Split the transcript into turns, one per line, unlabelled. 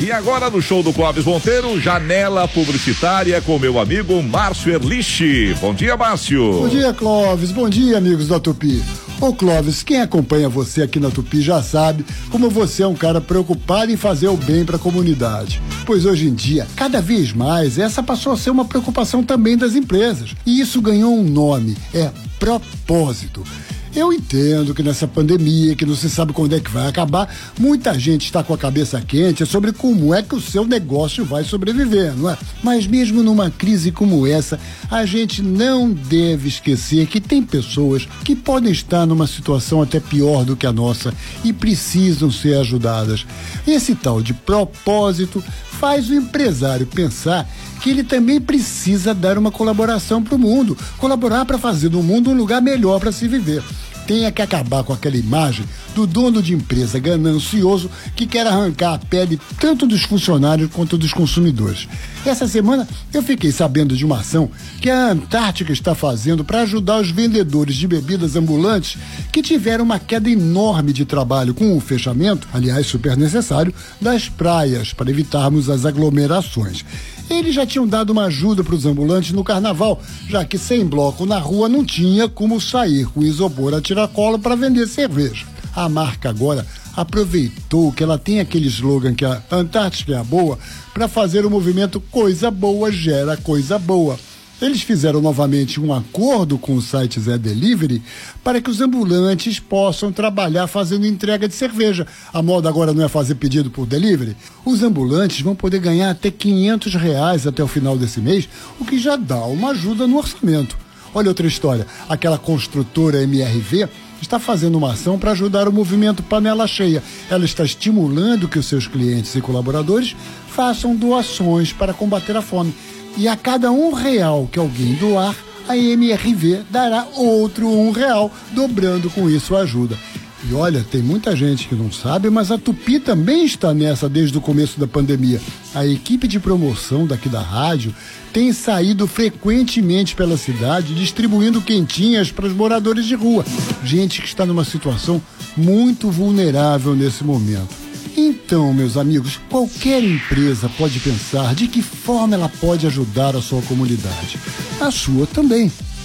E agora no show do Clóvis Monteiro, janela publicitária com meu amigo Márcio Erlich. Bom dia, Márcio.
Bom dia, Clóvis. Bom dia, amigos da Tupi. Ô Clóvis, quem acompanha você aqui na Tupi já sabe como você é um cara preocupado em fazer o bem para a comunidade. Pois hoje em dia, cada vez mais, essa passou a ser uma preocupação também das empresas. E isso ganhou um nome, é propósito. Eu entendo que nessa pandemia, que não se sabe quando é que vai acabar, muita gente está com a cabeça quente sobre como é que o seu negócio vai sobreviver, não é? Mas mesmo numa crise como essa, a gente não deve esquecer que tem pessoas que podem estar numa situação até pior do que a nossa e precisam ser ajudadas. Esse tal de propósito faz o empresário pensar que ele também precisa dar uma colaboração para o mundo, colaborar para fazer do mundo um lugar melhor para se viver tenha que acabar com aquela imagem do dono de empresa ganancioso que quer arrancar a pele tanto dos funcionários quanto dos consumidores. Essa semana eu fiquei sabendo de uma ação que a Antártica está fazendo para ajudar os vendedores de bebidas ambulantes que tiveram uma queda enorme de trabalho com o fechamento, aliás, super necessário, das praias para evitarmos as aglomerações. Eles já tinham dado uma ajuda para os ambulantes no carnaval, já que sem bloco na rua não tinha como sair com isopor a tiracolo para vender cerveja. A marca agora aproveitou que ela tem aquele slogan que a Antártica é a boa para fazer o movimento coisa boa gera coisa boa. Eles fizeram novamente um acordo com o site Zé Delivery para que os ambulantes possam trabalhar fazendo entrega de cerveja. A moda agora não é fazer pedido por delivery. Os ambulantes vão poder ganhar até 500 reais até o final desse mês, o que já dá uma ajuda no orçamento. Olha outra história. Aquela construtora MRV está fazendo uma ação para ajudar o movimento Panela Cheia. Ela está estimulando que os seus clientes e colaboradores façam doações para combater a fome. E a cada um real que alguém doar, a MRV dará outro um real, dobrando com isso a ajuda. E olha, tem muita gente que não sabe, mas a Tupi também está nessa desde o começo da pandemia. A equipe de promoção daqui da rádio tem saído frequentemente pela cidade distribuindo quentinhas para os moradores de rua. Gente que está numa situação muito vulnerável nesse momento. Então, meus amigos, qualquer empresa pode pensar de que forma ela pode ajudar a sua comunidade. A sua também.